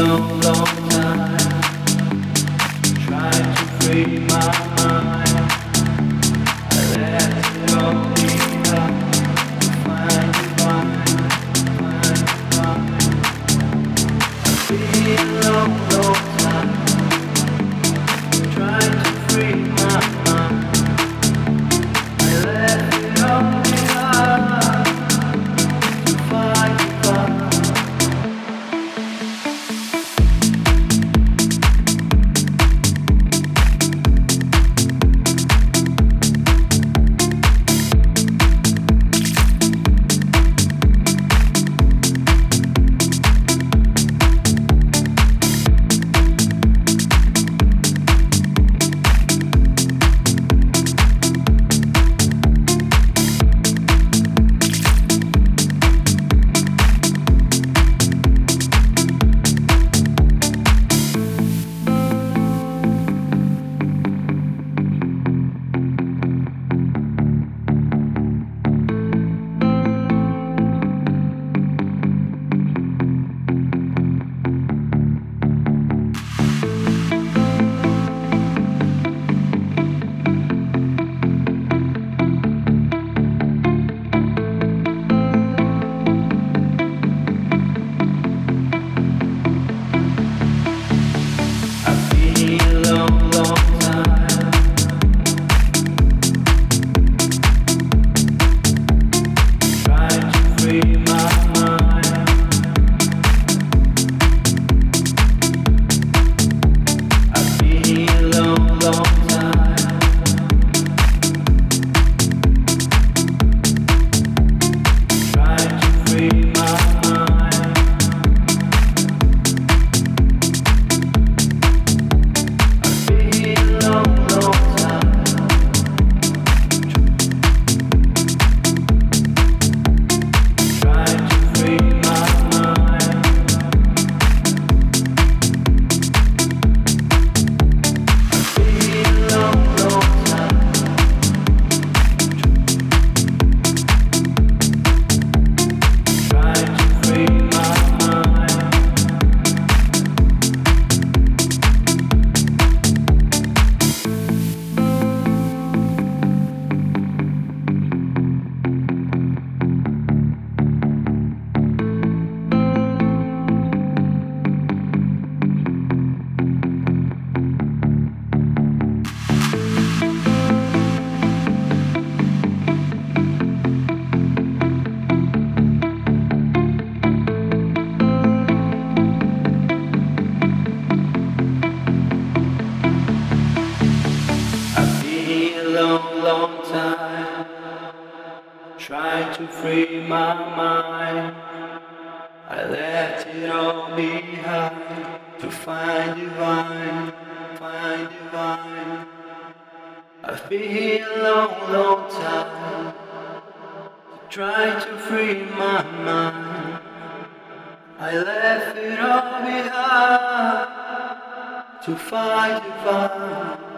you long, long time trying to free my mind. I left it all behind to find divine, find divine. I've been here a long, long time trying to free my mind. I left it all behind to find divine.